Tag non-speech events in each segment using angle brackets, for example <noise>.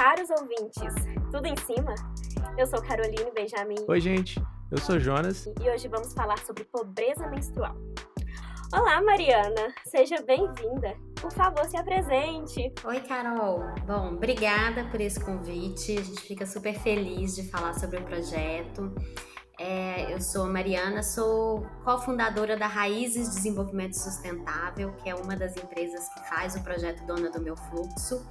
caros ouvintes, tudo em cima? Eu sou Caroline Benjamin. Oi, gente. Eu sou Jonas. E hoje vamos falar sobre pobreza menstrual. Olá, Mariana. Seja bem-vinda. Por favor, se apresente. Oi, Carol. Bom, obrigada por esse convite. A gente fica super feliz de falar sobre o projeto. É, eu sou Mariana, sou cofundadora da Raízes Desenvolvimento Sustentável, que é uma das empresas que faz o projeto Dona do Meu Fluxo.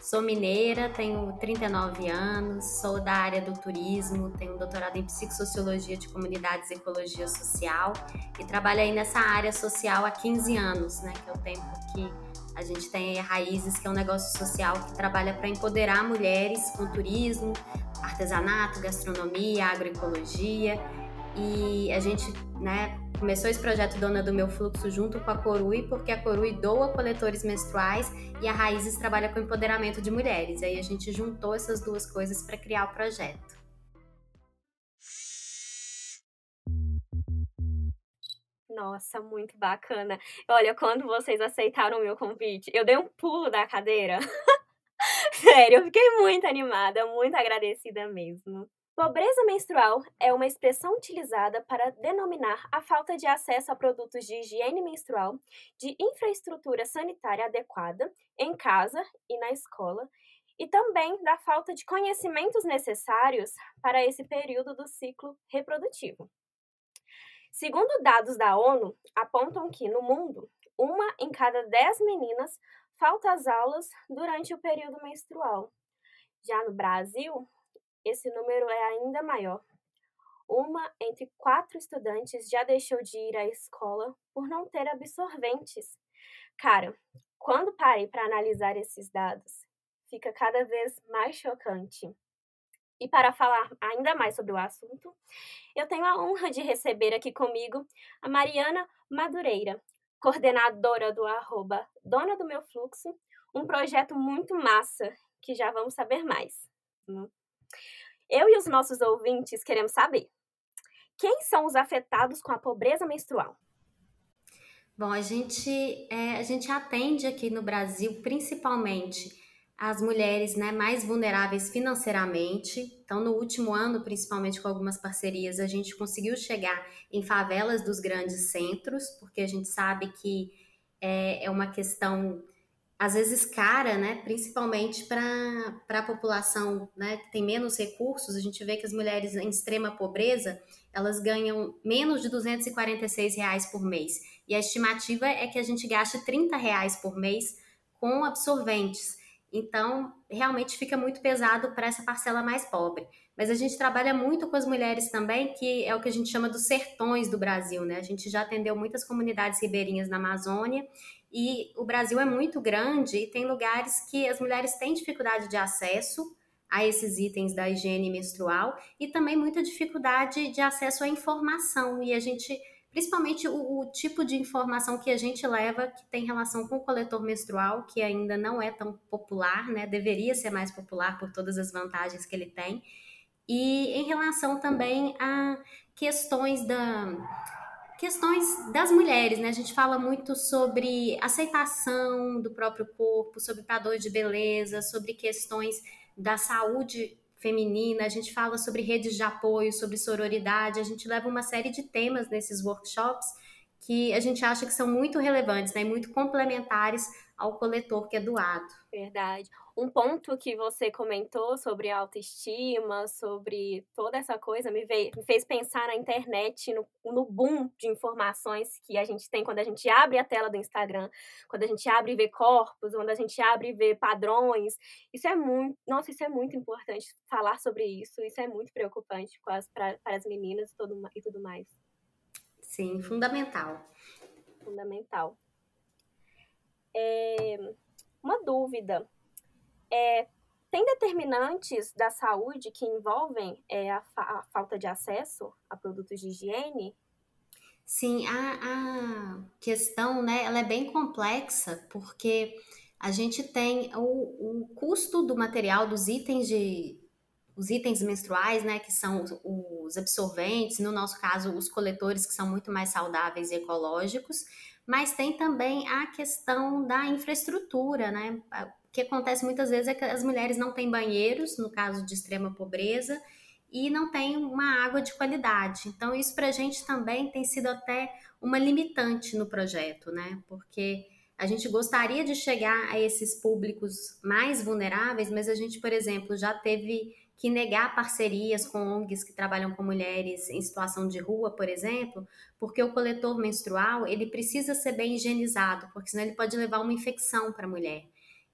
Sou mineira, tenho 39 anos, sou da área do turismo, tenho um doutorado em psicossociologia de comunidades e ecologia social e trabalho aí nessa área social há 15 anos, né, que é o tempo que a gente tem Raízes, que é um negócio social que trabalha para empoderar mulheres com turismo, artesanato, gastronomia, agroecologia. E a gente, né, Começou esse projeto Dona do Meu Fluxo junto com a Corui, porque a Corui doa coletores menstruais e a Raízes trabalha com empoderamento de mulheres. Aí a gente juntou essas duas coisas para criar o projeto. Nossa, muito bacana. Olha, quando vocês aceitaram o meu convite, eu dei um pulo da cadeira. <laughs> Sério, eu fiquei muito animada, muito agradecida mesmo. Pobreza menstrual é uma expressão utilizada para denominar a falta de acesso a produtos de higiene menstrual, de infraestrutura sanitária adequada em casa e na escola, e também da falta de conhecimentos necessários para esse período do ciclo reprodutivo. Segundo dados da ONU, apontam que no mundo, uma em cada dez meninas falta às aulas durante o período menstrual. Já no Brasil, esse número é ainda maior. Uma entre quatro estudantes já deixou de ir à escola por não ter absorventes. Cara, quando parei para analisar esses dados, fica cada vez mais chocante. E para falar ainda mais sobre o assunto, eu tenho a honra de receber aqui comigo a Mariana Madureira, coordenadora do arroba Dona do Meu Fluxo, um projeto muito massa que já vamos saber mais. Eu e os nossos ouvintes queremos saber: quem são os afetados com a pobreza menstrual? Bom, a gente, é, a gente atende aqui no Brasil principalmente as mulheres né, mais vulneráveis financeiramente. Então, no último ano, principalmente com algumas parcerias, a gente conseguiu chegar em favelas dos grandes centros, porque a gente sabe que é, é uma questão às vezes cara, né? Principalmente para a população né, que tem menos recursos, a gente vê que as mulheres em extrema pobreza elas ganham menos de 246 reais por mês. E a estimativa é que a gente gaste 30 reais por mês com absorventes. Então, realmente fica muito pesado para essa parcela mais pobre. Mas a gente trabalha muito com as mulheres também, que é o que a gente chama dos sertões do Brasil, né? A gente já atendeu muitas comunidades ribeirinhas na Amazônia e o Brasil é muito grande e tem lugares que as mulheres têm dificuldade de acesso a esses itens da higiene menstrual e também muita dificuldade de acesso à informação. E a gente, principalmente o, o, tipo de informação que a gente leva que tem relação com o coletor menstrual, que ainda não é tão popular, né? Deveria ser mais popular por todas as vantagens que ele tem. E em relação também a questões da questões das mulheres, né? A gente fala muito sobre aceitação do próprio corpo, sobre padrões de beleza, sobre questões da saúde feminina, a gente fala sobre redes de apoio, sobre sororidade, a gente leva uma série de temas nesses workshops que a gente acha que são muito relevantes, né, muito complementares ao coletor que é doado. Verdade. Um ponto que você comentou sobre autoestima, sobre toda essa coisa, me, veio, me fez pensar na internet, no, no, boom de informações que a gente tem quando a gente abre a tela do Instagram, quando a gente abre e vê corpos, quando a gente abre e vê padrões. Isso é muito, nossa, isso é muito importante falar sobre isso, isso é muito preocupante para as meninas e, todo, e tudo mais. Sim, fundamental. Fundamental. É, uma dúvida. É, tem determinantes da saúde que envolvem é, a, fa a, falta de acesso a produtos de higiene? Sim, a, a, questão, né, ela é bem complexa, porque a gente tem o, o custo do material, dos itens de os itens menstruais, né, que são os absorventes, no nosso caso, os coletores, que são muito mais saudáveis e ecológicos, mas tem também a questão da infraestrutura, né? que acontece muitas vezes é que as mulheres não têm banheiros, no caso de extrema pobreza, e não têm uma água de qualidade. Então, isso para a gente também tem sido até uma limitante no projeto, né? Porque a gente gostaria de chegar a esses públicos mais vulneráveis, mas a gente, por exemplo, já teve que negar parcerias com ONGs que trabalham com mulheres em situação de rua, por exemplo, porque o coletor menstrual ele precisa ser bem higienizado, porque senão ele pode levar uma infecção para a mulher.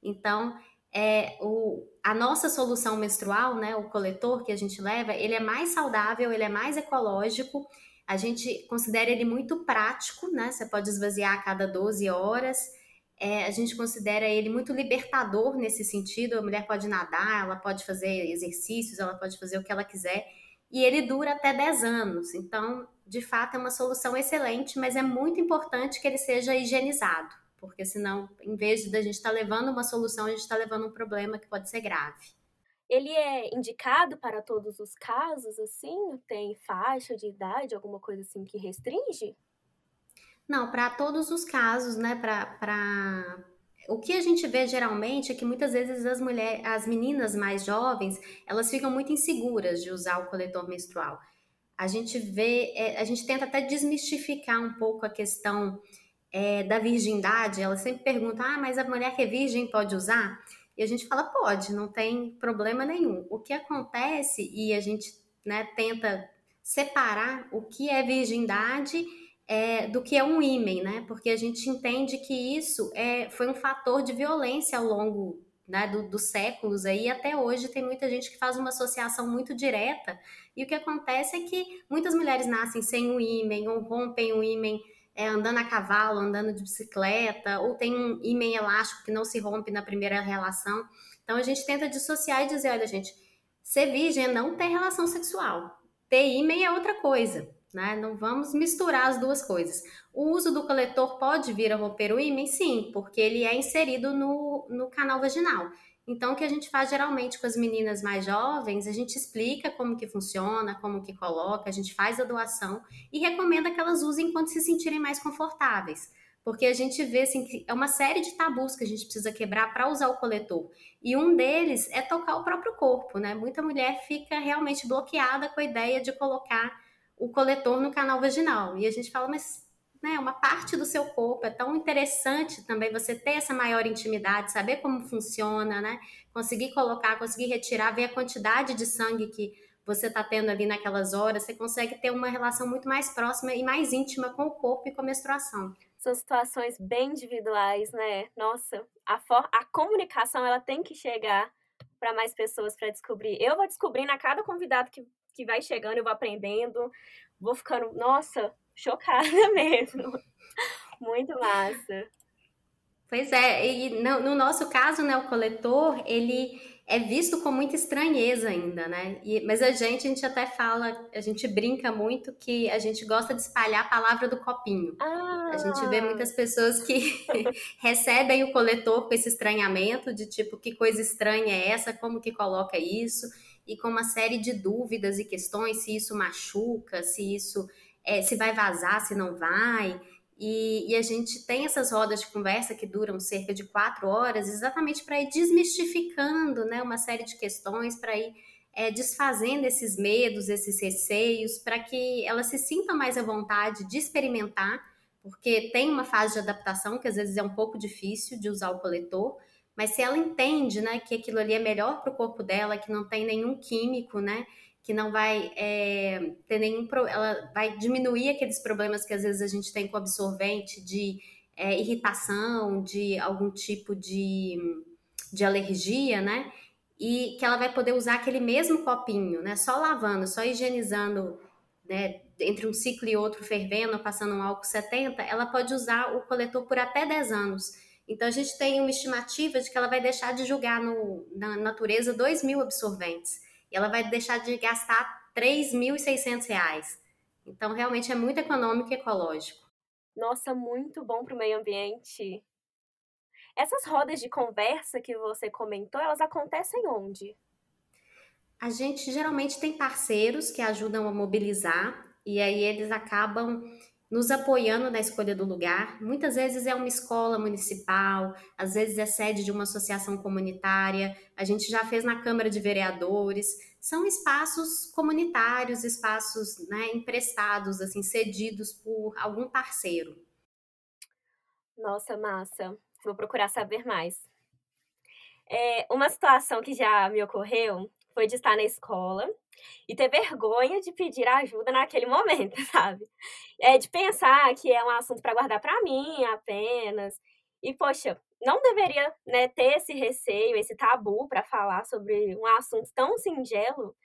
Então, é, o, a nossa solução menstrual, né, o coletor que a gente leva, ele é mais saudável, ele é mais ecológico, a gente considera ele muito prático, né? Você pode esvaziar a cada 12 horas. É, a gente considera ele muito libertador nesse sentido. A mulher pode nadar, ela pode fazer exercícios, ela pode fazer o que ela quiser. E ele dura até 10 anos. Então, de fato, é uma solução excelente, mas é muito importante que ele seja higienizado porque senão, em vez de a gente estar tá levando uma solução, a gente está levando um problema que pode ser grave. Ele é indicado para todos os casos, assim? Tem faixa de idade, alguma coisa assim que restringe? Não, para todos os casos, né? Para o que a gente vê geralmente é que muitas vezes as mulheres, as meninas mais jovens, elas ficam muito inseguras de usar o coletor menstrual. A gente vê, é, a gente tenta até desmistificar um pouco a questão é, da virgindade, ela sempre pergunta: ah, mas a mulher que é virgem pode usar? E a gente fala: pode, não tem problema nenhum. O que acontece, e a gente né, tenta separar o que é virgindade é, do que é um ímen, né? Porque a gente entende que isso é, foi um fator de violência ao longo né, do, dos séculos aí, até hoje tem muita gente que faz uma associação muito direta, e o que acontece é que muitas mulheres nascem sem o ímen ou rompem o ímen é, andando a cavalo, andando de bicicleta, ou tem um ímã elástico que não se rompe na primeira relação. Então a gente tenta dissociar e dizer, olha, gente, ser virgem é não ter relação sexual. Ter ímã é outra coisa, né? Não vamos misturar as duas coisas. O uso do coletor pode vir a romper o ímã? Sim, porque ele é inserido no, no canal vaginal. Então, o que a gente faz geralmente com as meninas mais jovens, a gente explica como que funciona, como que coloca, a gente faz a doação e recomenda que elas usem quando se sentirem mais confortáveis. Porque a gente vê assim, que é uma série de tabus que a gente precisa quebrar para usar o coletor. E um deles é tocar o próprio corpo, né? Muita mulher fica realmente bloqueada com a ideia de colocar o coletor no canal vaginal. E a gente fala, mas né, uma parte do seu corpo. É tão interessante também você ter essa maior intimidade, saber como funciona, né? Conseguir colocar, conseguir retirar, ver a quantidade de sangue que você está tendo ali naquelas horas. Você consegue ter uma relação muito mais próxima e mais íntima com o corpo e com a menstruação. São situações bem individuais, né? Nossa, a, a comunicação ela tem que chegar para mais pessoas para descobrir. Eu vou descobrindo a cada convidado que, que vai chegando, eu vou aprendendo, vou ficando, nossa, chocada <laughs> mesmo. Muito massa. Pois é, e no, no, nosso caso, né, o coletor, ele é visto com muita estranheza ainda, né? E, mas a gente, a gente até fala, a gente brinca muito que a gente gosta de espalhar a palavra do copinho. Ah. A gente vê muitas pessoas que <laughs> recebem o coletor com esse estranhamento de tipo, que coisa estranha é essa? Como que coloca isso? E com uma série de dúvidas e questões, se isso machuca, se isso é, se vai vazar, se não vai. E, e, a gente tem essas rodas de conversa que duram cerca de quatro horas, exatamente para ir desmistificando né, uma série de questões, para ir é, desfazendo esses medos, esses receios, para que ela se sinta mais à vontade de experimentar, porque tem uma fase de adaptação que às vezes é um pouco difícil de usar o coletor, mas se ela entende né, que aquilo ali é melhor para o corpo dela, que não tem nenhum químico, né? que não vai é, ter nenhum ela vai diminuir aqueles problemas que às vezes a gente tem com absorvente de é, irritação, de algum tipo de, de alergia, né? E que ela vai poder usar aquele mesmo copinho, né? Só lavando, só higienizando, né? Entre um ciclo e outro, fervendo, passando um álcool 70, ela pode usar o coletor por até 10 anos. Então a gente tem uma estimativa de que ela vai deixar de julgar no, na natureza 2 mil absorventes e ela vai deixar de gastar R$ 3.600. Então, realmente é muito econômico e ecológico. Nossa, muito bom para o meio ambiente. Essas rodas de conversa que você comentou, elas acontecem onde? A gente geralmente tem parceiros que ajudam a mobilizar e aí eles acabam nos apoiando na escolha do lugar. Muitas vezes é uma escola municipal, às vezes é sede de uma associação comunitária, a gente já fez na Câmara de Vereadores. São espaços comunitários, espaços né, emprestados, assim, cedidos por algum parceiro. Nossa, massa. Vou procurar saber mais. É, uma situação que já me ocorreu foi de estar na escola e ter vergonha de pedir ajuda naquele <laughs> momento, sabe? É de pensar que é um assunto para guardar para mim apenas. E poxa, não deveria né, ter esse receio, esse tabu para falar sobre um assunto tão singelo.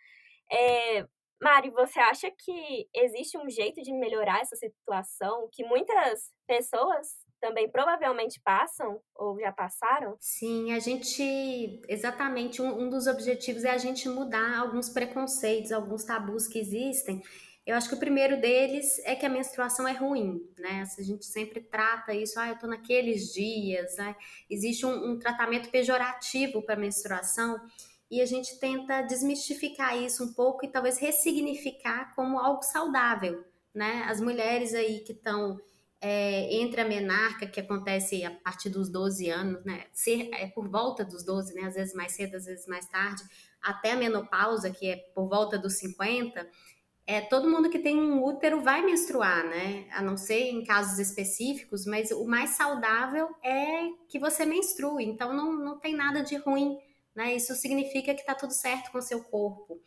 É, Mari, você acha que existe um jeito de melhorar essa situação que muitas pessoas também provavelmente passam ou já passaram? Sim, a gente. Exatamente, um, um dos objetivos é a gente mudar alguns preconceitos, alguns tabus que existem. Eu acho que o primeiro deles é que a menstruação é ruim, né? A gente sempre trata isso, ah, eu tô naqueles dias, né? Existe um, um tratamento pejorativo para menstruação e a gente tenta desmistificar isso um pouco e talvez ressignificar como algo saudável, né? As mulheres aí que estão é, entre a menarca, que acontece a partir dos 12 anos, né? Ser, é por volta dos 12, né? Às vezes mais cedo, às vezes mais tarde, até a menopausa, que é por volta dos 50, é, todo mundo que tem um útero vai menstruar, né? A não ser em casos específicos, mas o mais saudável é que você menstrue, então não, não tem nada de ruim, né? Isso significa que tá tudo certo com o seu corpo.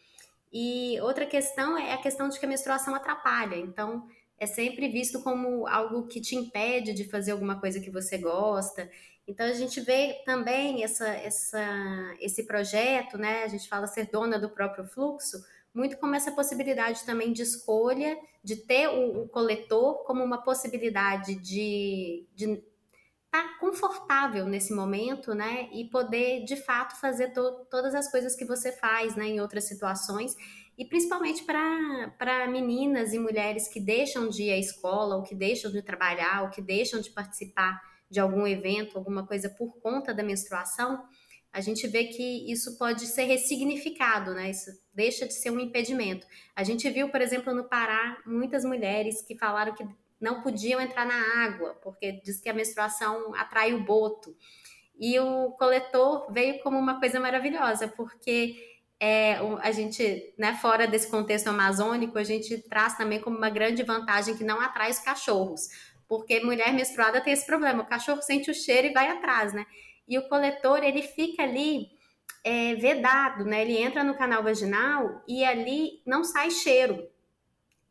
E outra questão é a questão de que a menstruação atrapalha, então é sempre visto como algo que te impede de fazer alguma coisa que você gosta. Então a gente vê também essa, essa, esse projeto, né? A gente fala ser dona do próprio fluxo, muito como essa possibilidade também de escolha, de ter o, o coletor como uma possibilidade de, estar tá confortável nesse momento, né? E poder de fato fazer to, todas as coisas que você faz, né? Em outras situações e principalmente para meninas e mulheres que deixam de ir à escola, ou que deixam de trabalhar, ou que deixam de participar de algum evento, alguma coisa por conta da menstruação, a gente vê que isso pode ser ressignificado, né? Isso deixa de ser um impedimento. A gente viu, por exemplo, no Pará, muitas mulheres que falaram que não podiam entrar na água, porque diz que a menstruação atrai o boto. E o coletor veio como uma coisa maravilhosa, porque é, a gente, né, fora desse contexto amazônico, a gente traz também como uma grande vantagem que não atrai os cachorros, porque mulher menstruada tem esse problema, o cachorro sente o cheiro e vai atrás, né? E o coletor, ele fica ali é, vedado, né? Ele entra no canal vaginal e ali não sai cheiro.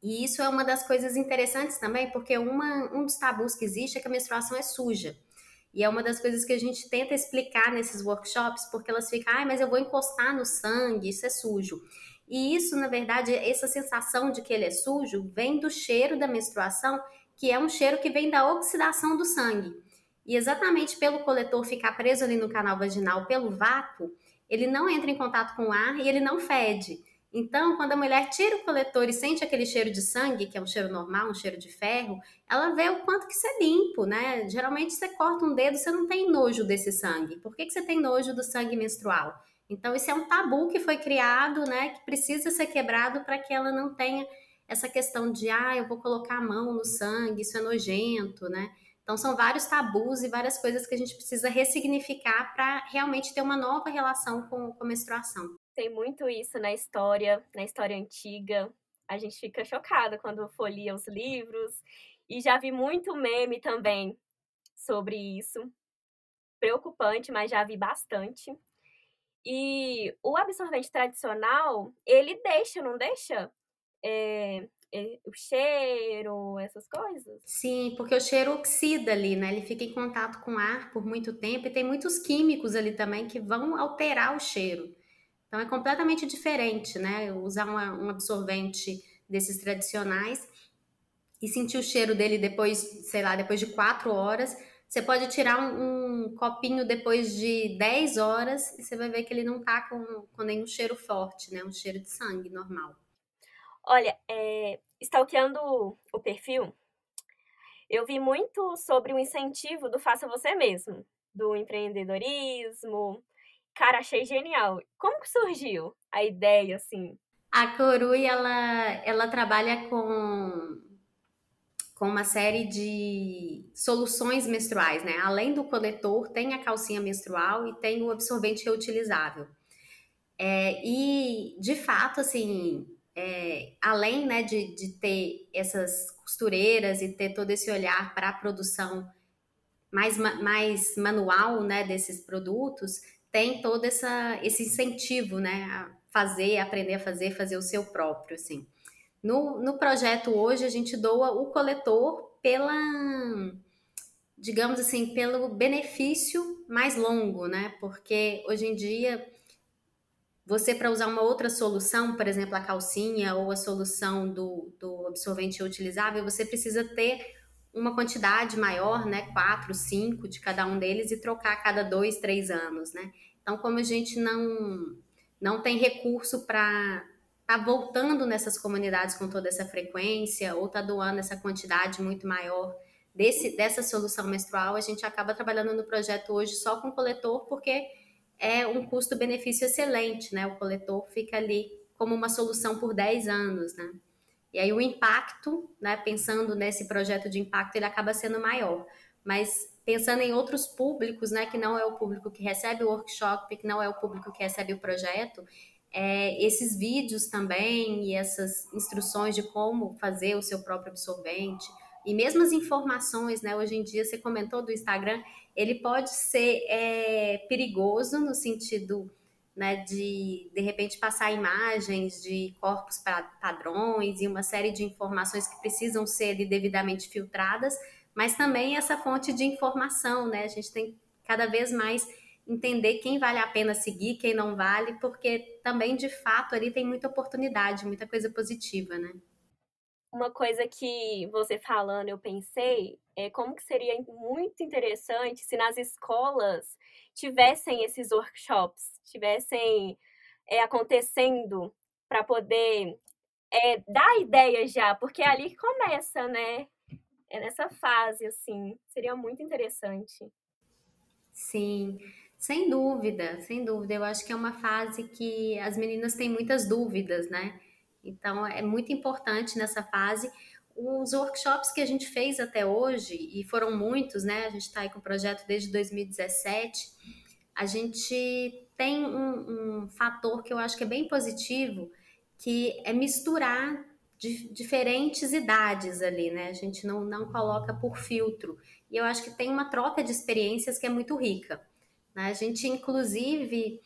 E isso é uma das coisas interessantes também, porque uma, um dos tabus que existe é que a menstruação é suja. E é uma das coisas que a gente tenta explicar nesses workshops, porque elas ficam, ah, mas eu vou encostar no sangue, isso é sujo. E isso, na verdade, essa sensação de que ele é sujo vem do cheiro da menstruação, que é um cheiro que vem da oxidação do sangue. E exatamente pelo coletor ficar preso ali no canal vaginal, pelo vácuo, ele não entra em contato com o ar e ele não fede. Então, quando a mulher tira o coletor e sente aquele cheiro de sangue, que é um cheiro normal, um cheiro de ferro, ela vê o quanto que isso é limpo, né? Geralmente você corta um dedo, você não tem nojo desse sangue. Por que, que você tem nojo do sangue menstrual? Então, isso é um tabu que foi criado, né? Que precisa ser quebrado para que ela não tenha essa questão de, ah, eu vou colocar a mão no sangue, isso é nojento, né? Então, são vários tabus e várias coisas que a gente precisa ressignificar para realmente ter uma nova relação com, com a menstruação. Tem muito isso na história, na história antiga. A gente fica chocada quando folia os livros. E já vi muito meme também sobre isso. Preocupante, mas já vi bastante. E o absorvente tradicional, ele deixa, não deixa? É, é, o cheiro, essas coisas? Sim, porque o cheiro oxida ali, né? Ele fica em contato com o ar por muito tempo e tem muitos químicos ali também que vão alterar o cheiro. Então é completamente diferente, né? Usar uma, um absorvente desses tradicionais e sentir o cheiro dele depois, sei lá, depois de quatro horas. Você pode tirar um, um copinho depois de 10 horas e você vai ver que ele não tá com, com nenhum cheiro forte, né? Um cheiro de sangue normal. Olha, é, stalkeando o perfil, eu vi muito sobre o incentivo do faça você mesmo, do empreendedorismo, Cara, achei genial. Como que surgiu a ideia, assim? A Corui, ela, ela trabalha com, com uma série de soluções menstruais, né? Além do coletor, tem a calcinha menstrual e tem o absorvente reutilizável. É, e, de fato, assim, é, além né, de, de ter essas costureiras e ter todo esse olhar para a produção mais, mais manual né, desses produtos, tem todo essa, esse incentivo né, a fazer, aprender a fazer, fazer o seu próprio, assim. No, no projeto hoje, a gente doa o coletor pela, digamos assim, pelo benefício mais longo, né? Porque hoje em dia, você para usar uma outra solução, por exemplo, a calcinha ou a solução do, do absorvente utilizável, você precisa ter uma quantidade maior, né? Quatro, cinco de cada um deles e trocar a cada dois, três anos, né? Então, como a gente não, não tem recurso para tá voltando nessas comunidades com toda essa frequência ou tá doando essa quantidade muito maior desse, dessa solução menstrual, a gente acaba trabalhando no projeto hoje só com coletor porque é um custo-benefício excelente, né? O coletor fica ali como uma solução por 10 anos, né? E aí o impacto, né, pensando nesse projeto de impacto, ele acaba sendo maior. Mas pensando em outros públicos, né, que não é o público que recebe o workshop, que não é o público que recebe o projeto, é, esses vídeos também e essas instruções de como fazer o seu próprio absorvente e mesmo as informações, né? Hoje em dia você comentou do Instagram, ele pode ser é, perigoso no sentido né, de de repente passar imagens de corpos padrões e uma série de informações que precisam ser devidamente filtradas, mas também essa fonte de informação, né? A gente tem cada vez mais entender quem vale a pena seguir, quem não vale, porque também, de fato, ali tem muita oportunidade, muita coisa positiva, né? Uma coisa que você falando, eu pensei, é como que seria muito interessante se nas escolas tivessem esses workshops, tivessem é, acontecendo para poder é, dar ideias já, porque é ali que começa, né? É nessa fase, assim, seria muito interessante. Sim. Sem dúvida, sem dúvida. Eu acho que é uma fase que as meninas têm muitas dúvidas, né? Então é muito importante nessa fase. Os workshops que a gente fez até hoje, e foram muitos, né? A gente está aí com o projeto desde 2017. A gente tem um, um fator que eu acho que é bem positivo, que é misturar diferentes idades ali, né? A gente não, não coloca por filtro. E eu acho que tem uma troca de experiências que é muito rica. Né? A gente, inclusive,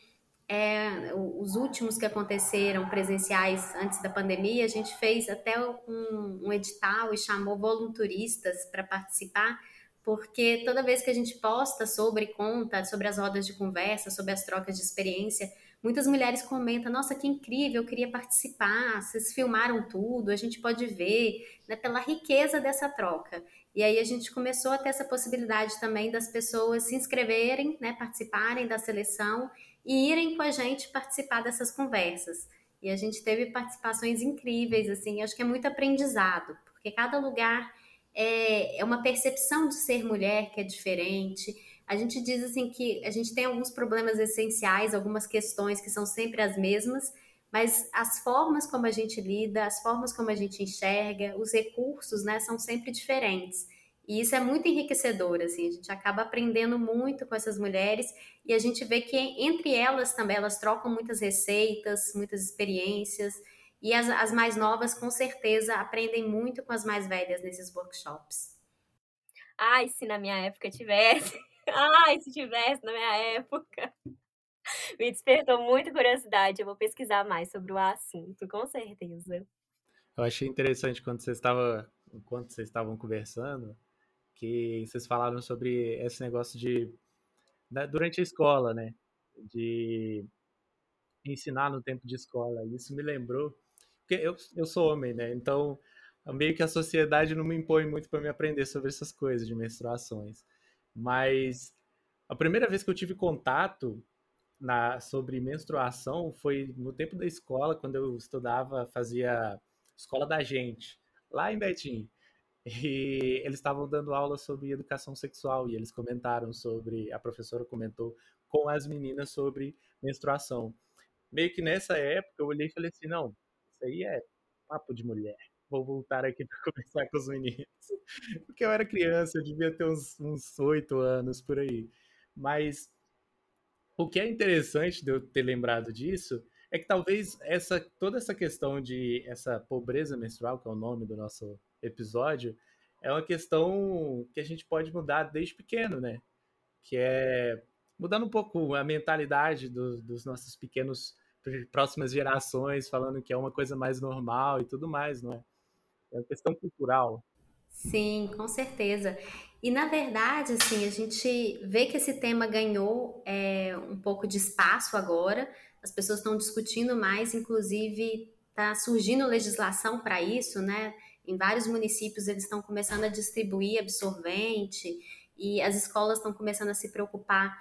é, os últimos que aconteceram presenciais antes da pandemia, a gente fez até um, um edital e chamou volunturistas para participar, porque toda vez que a gente posta sobre conta, sobre as rodas de conversa, sobre as trocas de experiência, muitas mulheres comentam: Nossa, que incrível, eu queria participar, vocês filmaram tudo, a gente pode ver, né, pela riqueza dessa troca. E aí a gente começou a ter essa possibilidade também das pessoas se inscreverem, né, participarem da seleção e irem com a gente participar dessas conversas. E a gente teve participações incríveis, assim, acho que é muito aprendizado, porque cada lugar é, é uma percepção de ser mulher que é diferente. A gente diz assim que a gente tem alguns problemas essenciais, algumas questões que são sempre as mesmas, mas as formas como a gente lida, as formas como a gente enxerga, os recursos, né, são sempre diferentes. E isso é muito enriquecedor, assim, a gente acaba aprendendo muito com essas mulheres e a gente vê que entre elas também, elas trocam muitas receitas, muitas experiências, e as, as mais novas, com certeza, aprendem muito com as mais velhas nesses workshops. Ai, se na minha época tivesse! <laughs> Ai, se tivesse na minha época! <laughs> Me despertou muita curiosidade. Eu vou pesquisar mais sobre o assunto, com certeza. Eu achei interessante quando você estava, enquanto vocês estavam conversando, que vocês falaram sobre esse negócio de durante a escola, né, de ensinar no tempo de escola. Isso me lembrou porque eu, eu sou homem, né? Então meio que a sociedade não me impõe muito para me aprender sobre essas coisas de menstruações. Mas a primeira vez que eu tive contato na, sobre menstruação foi no tempo da escola, quando eu estudava, fazia escola da gente, lá em Betim. E eles estavam dando aula sobre educação sexual e eles comentaram sobre, a professora comentou com as meninas sobre menstruação. Meio que nessa época eu olhei e falei assim: não, isso aí é papo de mulher. vou voltar aqui para <laughs> conversar com os meninos. Porque eu era criança, eu devia ter uns oito anos por aí. Mas o que é interessante de eu ter lembrado disso é que talvez essa toda essa questão de essa pobreza menstrual, que é o nome do nosso episódio, é uma questão que a gente pode mudar desde pequeno, né? Que é mudando um pouco a mentalidade do, dos nossos pequenos próximas gerações, falando que é uma coisa mais normal e tudo mais, não é? É uma questão cultural. Sim, com certeza. E na verdade, assim, a gente vê que esse tema ganhou é, um pouco de espaço agora. As pessoas estão discutindo mais, inclusive está surgindo legislação para isso, né? Em vários municípios eles estão começando a distribuir absorvente e as escolas estão começando a se preocupar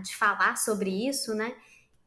de falar sobre isso, né?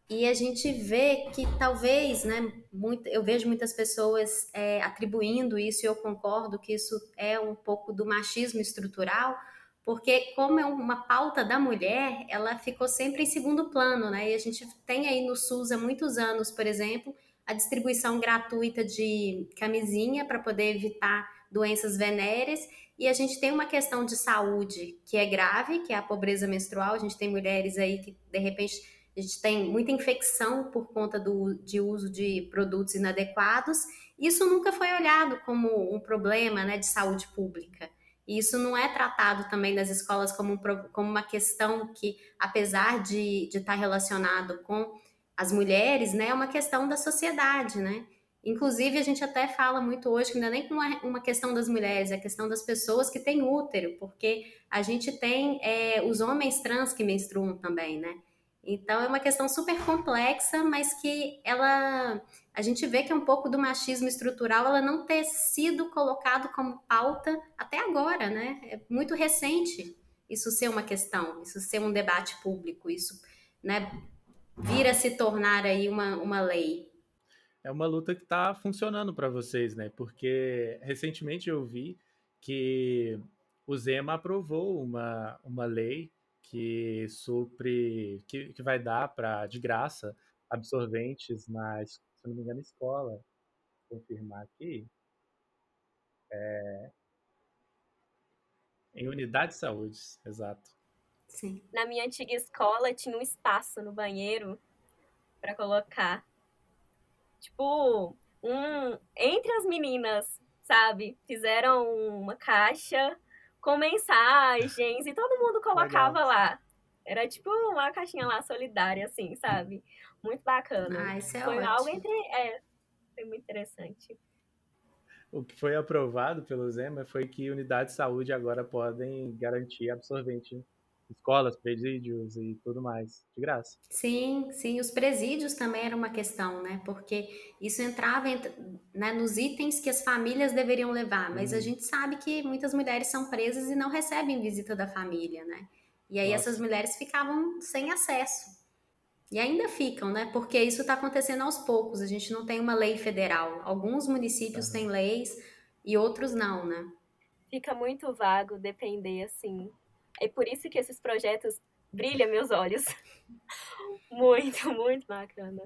E a gente vê que talvez, né, muito, eu vejo muitas pessoas é, atribuindo isso, e eu concordo que isso é um pouco do machismo estrutural, porque como é uma pauta da mulher, ela ficou sempre em segundo plano, né? E a gente tem aí no SUS há muitos anos, por exemplo, a distribuição gratuita de camisinha para poder evitar doenças venéreas, e a gente tem uma questão de saúde que é grave, que é a pobreza menstrual. A gente tem mulheres aí que, de repente, a gente tem muita infecção por conta do, de uso de produtos inadequados. Isso nunca foi olhado como um problema né, de saúde pública. E isso não é tratado também nas escolas como, um, como uma questão que, apesar de, de estar relacionado com as mulheres, né, é uma questão da sociedade, né? Inclusive, a gente até fala muito hoje que não é nem uma, uma questão das mulheres, é a questão das pessoas que têm útero, porque a gente tem é, os homens trans que menstruam também, né? Então é uma questão super complexa, mas que ela a gente vê que é um pouco do machismo estrutural ela não ter sido colocado como pauta até agora, né? É muito recente isso ser uma questão, isso ser um debate público, isso, né, vir a se tornar aí uma, uma lei. É uma luta que está funcionando para vocês, né? Porque recentemente eu vi que o Zema aprovou uma, uma lei que supre, que, que vai dar para de graça absorventes nas, se não me engano, escola. Vou confirmar aqui. É, em unidade de saúde, exato. Sim. Na minha antiga escola tinha um espaço no banheiro para colocar. Tipo, um entre as meninas, sabe? Fizeram uma caixa com mensagens e todo mundo colocava Legal. lá. Era tipo uma caixinha lá solidária, assim, sabe? Muito bacana. Ah, isso é foi ótimo. algo entre. É, foi muito interessante. O que foi aprovado pelo Zema foi que unidades de saúde agora podem garantir absorvente escolas, presídios e tudo mais, de graça. Sim, sim, os presídios também era uma questão, né? Porque isso entrava né, nos itens que as famílias deveriam levar, mas a uhum. gente sabe que muitas mulheres são presas e não recebem visita da família, né? E aí Nossa. essas mulheres ficavam sem acesso. E ainda ficam, né? Porque isso está acontecendo aos poucos. A gente não tem uma lei federal. Alguns municípios uhum. têm leis e outros não, né? Fica muito vago depender, assim, é por isso que esses projetos brilham meus olhos. <laughs> muito, muito bacana.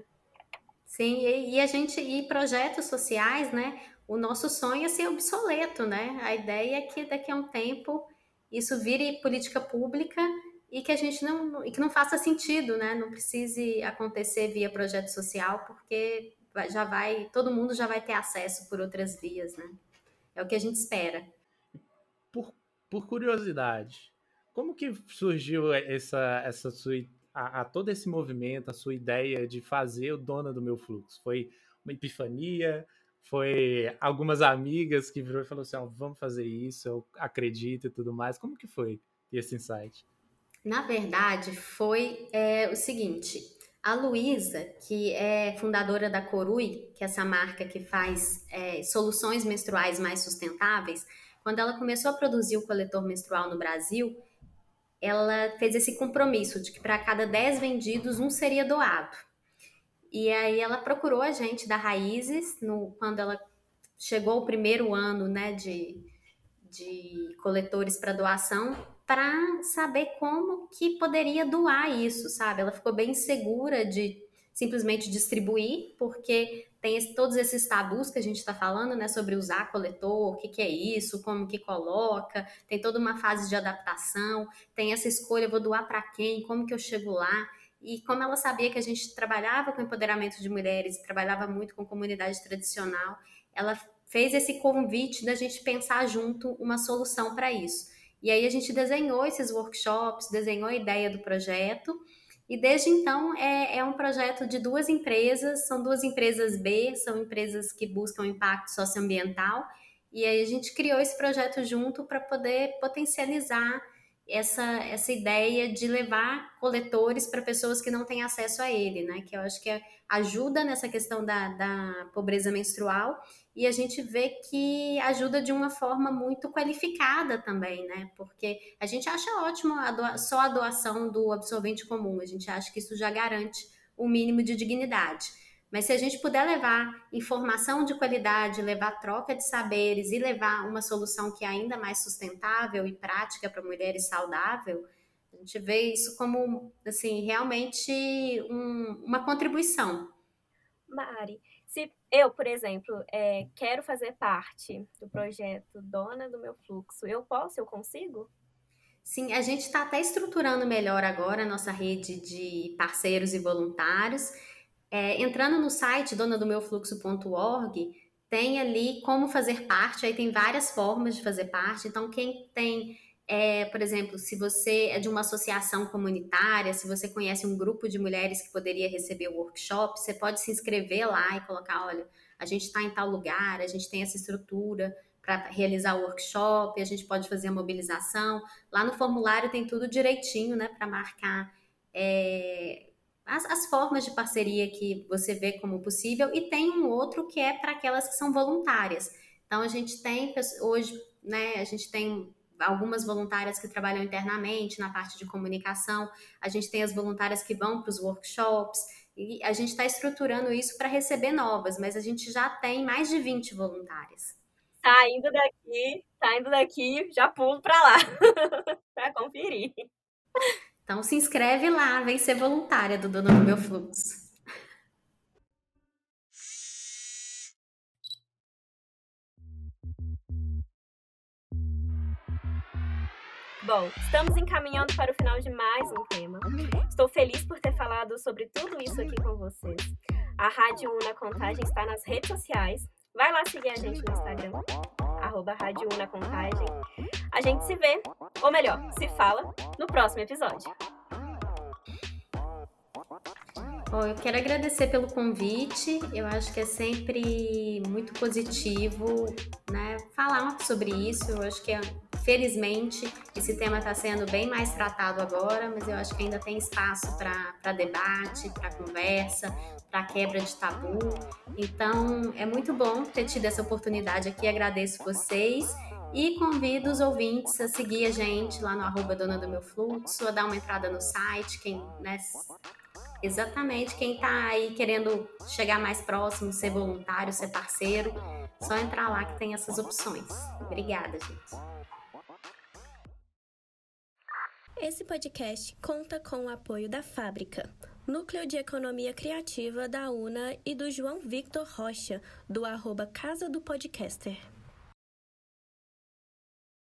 Sim, e, e, a gente e projetos sociais, né? O nosso sonho é ser obsoleto, né? A ideia é que daqui a um tempo isso vire política pública e que a gente não e que não faça sentido, né? Não precise acontecer via projeto social, porque já vai todo mundo já vai ter acesso por outras vias, né? É o que a gente espera. Por, por curiosidade, como que surgiu essa, essa sua, a, a, todo esse movimento, a sua ideia de fazer o Dona do Meu Fluxo? Foi uma epifania? Foi algumas amigas que virou e falou assim, oh, vamos fazer isso, eu acredito e tudo mais. Como que foi esse insight? Na verdade, foi é, o seguinte, a Luísa, que é fundadora da Corui, que é essa marca que faz é, soluções menstruais mais sustentáveis, quando ela começou a produzir o coletor menstrual no Brasil, ela fez esse compromisso de que para cada 10 vendidos, um seria doado. E aí ela procurou a gente da Raízes, no, quando ela chegou o primeiro ano né, de, de coletores para doação, para saber como que poderia doar isso, sabe? Ela ficou bem segura de simplesmente distribuir, porque tem esse, todos esses tabus que a gente está falando, né, sobre usar coletor, o que, que é isso, como que coloca, tem toda uma fase de adaptação, tem essa escolha, vou doar para quem, como que eu chego lá. E como ela sabia que a gente trabalhava com empoderamento de mulheres, trabalhava muito com comunidade tradicional, ela fez esse convite da gente pensar junto uma solução para isso. E aí a gente desenhou esses workshops, desenhou a ideia do projeto, e desde então é, é, um projeto de duas empresas, são duas empresas B, são empresas que buscam impacto socioambiental, e aí a gente criou esse projeto junto para poder potencializar essa, essa ideia de levar coletores para pessoas que não têm acesso a ele, né? Que eu acho que ajuda nessa questão da, da pobreza menstrual e a gente vê que ajuda de uma forma muito qualificada também, né? Porque a gente acha ótimo a doa, só a doação do absorvente comum, a gente acha que isso já garante o um mínimo de dignidade. Mas se a gente puder levar informação de qualidade, levar troca de saberes e levar uma solução que é ainda mais sustentável e prática para mulheres saudável, a gente vê isso como, assim, realmente um, uma contribuição. Mari, se eu, por exemplo, é, quero fazer parte do projeto Dona do Meu Fluxo, eu posso, eu consigo? Sim, a gente está até estruturando melhor agora a nossa rede de parceiros e voluntários. É, entrando no site donadomeufluxo.org, tem ali como fazer parte, aí tem várias formas de fazer parte. Então, quem tem, é, por exemplo, se você é de uma associação comunitária, se você conhece um grupo de mulheres que poderia receber o workshop, você pode se inscrever lá e colocar: olha, a gente está em tal lugar, a gente tem essa estrutura para realizar o workshop, a gente pode fazer a mobilização. Lá no formulário tem tudo direitinho, né, para marcar. É, as, as, formas de parceria que você vê como possível, e tem um outro que é para aquelas que são voluntárias. Então, a gente tem hoje, né, a gente tem algumas voluntárias que trabalham internamente na parte de comunicação, a gente tem as voluntárias que vão para os workshops, e a gente está estruturando isso para receber novas, mas a gente já tem mais de 20 voluntárias. Tá indo daqui, tá indo daqui, já pulo para lá <laughs> para conferir. Então se inscreve lá, vem ser voluntária do Dono do Meu Fluxo. Bom, estamos encaminhando para o final de mais um tema. Estou feliz por ter falado sobre tudo isso aqui com vocês. A Rádio Una Contagem está nas redes sociais. Vai lá seguir a gente no Instagram, arroba Rádio Una Contagem. A gente se vê, ou melhor, se fala, no próximo episódio. Bom, eu quero agradecer pelo convite. Eu acho que é sempre muito positivo, né, falar sobre isso. Eu acho que é, felizmente esse tema está sendo bem mais tratado agora, mas eu acho que ainda tem espaço para debate, para conversa, para quebra de tabu. Então, é muito bom ter tido essa oportunidade aqui. Agradeço vocês. E convido os ouvintes a seguir a gente lá no arroba Dona do Meu Fluxo, a dar uma entrada no site, quem né, Exatamente. Quem está aí querendo chegar mais próximo, ser voluntário, ser parceiro, só entrar lá que tem essas opções. Obrigada, gente. Esse podcast conta com o apoio da Fábrica, Núcleo de Economia Criativa da UNA e do João Victor Rocha, do arroba Casa do Podcaster.